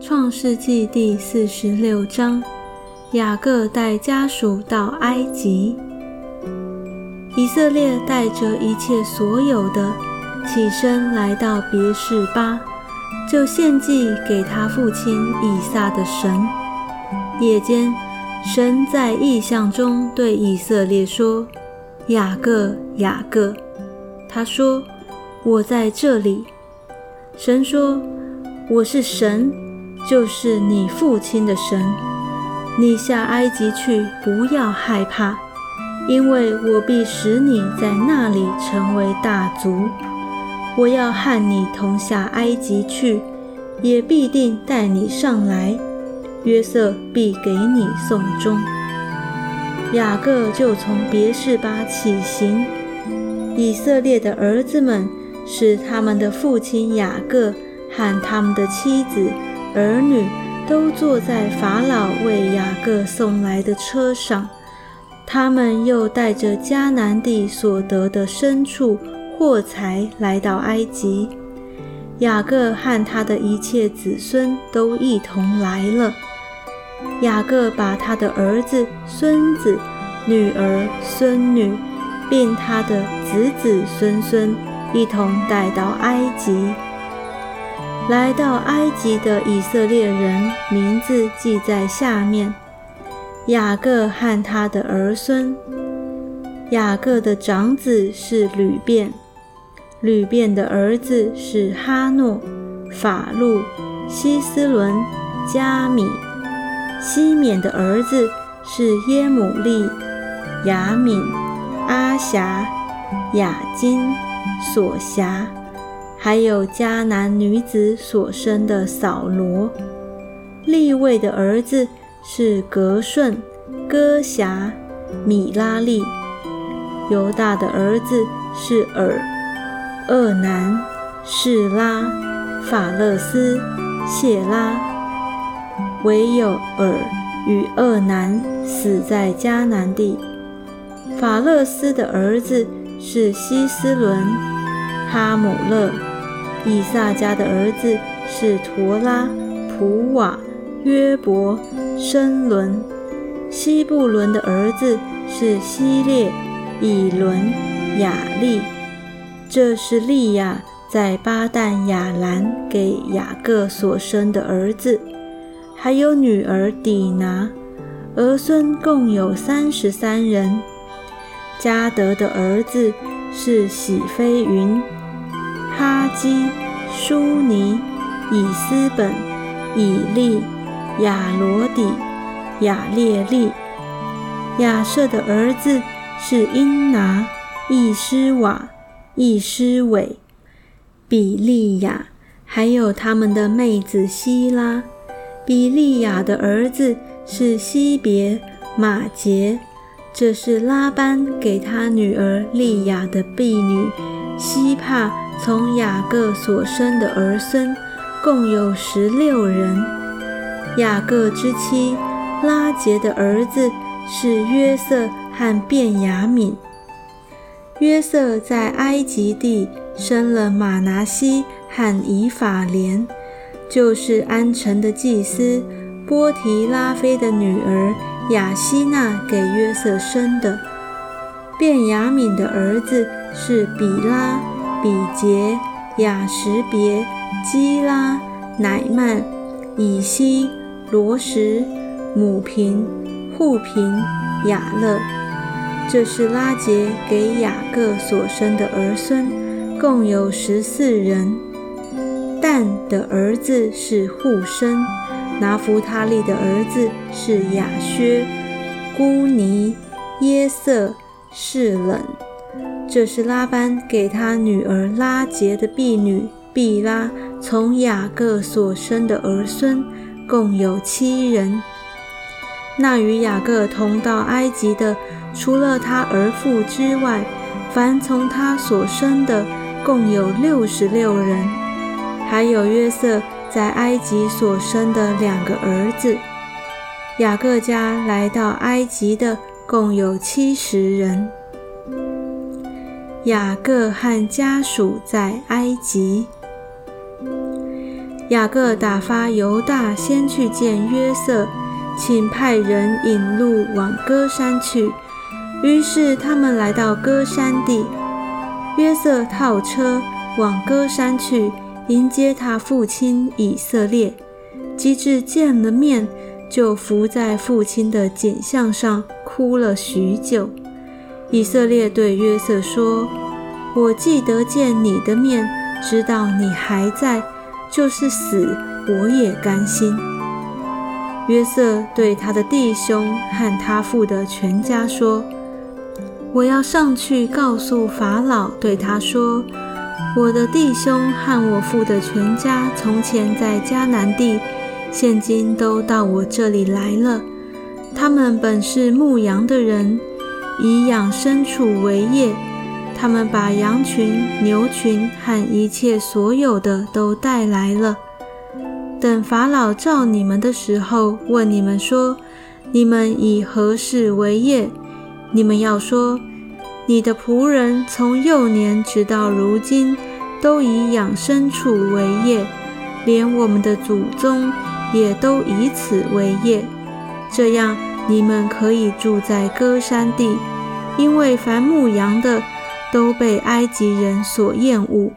创世纪第四十六章：雅各带家属到埃及。以色列带着一切所有的，起身来到别是巴，就献祭给他父亲以撒的神。夜间，神在异象中对以色列说：“雅各，雅各。”他说：“我在这里。”神说：“我是神。”就是你父亲的神，你下埃及去，不要害怕，因为我必使你在那里成为大族。我要和你同下埃及去，也必定带你上来。约瑟必给你送终。雅各就从别是巴起行，以色列的儿子们使他们的父亲雅各和他们的妻子。儿女都坐在法老为雅各送来的车上，他们又带着迦南地所得的牲畜、货财来到埃及。雅各和他的一切子孙都一同来了。雅各把他的儿子、孙子、女儿、孙女，并他的子子孙孙一同带到埃及。来到埃及的以色列人名字记在下面：雅各和他的儿孙。雅各的长子是吕便，吕便的儿子是哈诺、法路、希斯伦、加米。西缅的儿子是耶母利、雅敏、阿霞、雅金、索辖。还有迦南女子所生的扫罗，利位的儿子是格顺、哥辖、米拉利；犹大的儿子是尔、厄南、士拉、法勒斯、谢拉。唯有尔与厄南死在迦南地。法勒斯的儿子是希斯伦、哈姆勒。以撒家的儿子是陀拉、普瓦、约伯、申伦；西布伦的儿子是希列、以伦、雅利。这是利亚在巴旦亚兰给雅各所生的儿子，还有女儿底拿，儿孙共有三十三人。加德的儿子是喜飞云。哈基、舒尼、以斯本、以利、亚罗底、亚列利。亚瑟的儿子是因拿、易斯瓦、易斯伟、比利亚，还有他们的妹子希拉。比利亚的儿子是西别、马杰。这是拉班给他女儿利亚的婢女希帕从雅各所生的儿孙，共有十六人。雅各之妻拉杰的儿子是约瑟和便雅敏。约瑟在埃及地生了马拿西和以法莲，就是安城的祭司波提拉菲的女儿。雅西娜给约瑟生的，便雅敏的儿子是比拉、比杰、雅什别、基拉、乃曼、以西、罗什、母平、户平、雅勒。这是拉杰给雅各所生的儿孙，共有十四人。但的儿子是户生。拿弗他利的儿子是雅薛、姑尼、耶瑟、士冷。这是拉班给他女儿拉杰的婢女毕拉从雅各所生的儿孙，共有七人。那与雅各同到埃及的，除了他儿妇之外，凡从他所生的，共有六十六人，还有约瑟。在埃及所生的两个儿子，雅各家来到埃及的共有七十人。雅各和家属在埃及。雅各打发犹大先去见约瑟，请派人引路往歌山去。于是他们来到歌山地，约瑟套车往歌山去迎接他父亲以色列。及至见了面，就伏在父亲的颈项上哭了许久。以色列对约瑟说：“我记得见你的面，知道你还在。”就是死，我也甘心。约瑟对他的弟兄和他父的全家说：“我要上去告诉法老，对他说：我的弟兄和我父的全家从前在迦南地，现今都到我这里来了。他们本是牧羊的人，以养牲畜为业。”他们把羊群、牛群和一切所有的都带来了。等法老召你们的时候，问你们说：“你们以何事为业？”你们要说：“你的仆人从幼年直到如今，都以养牲畜为业，连我们的祖宗也都以此为业。这样，你们可以住在歌山地，因为凡牧羊的。”都被埃及人所厌恶。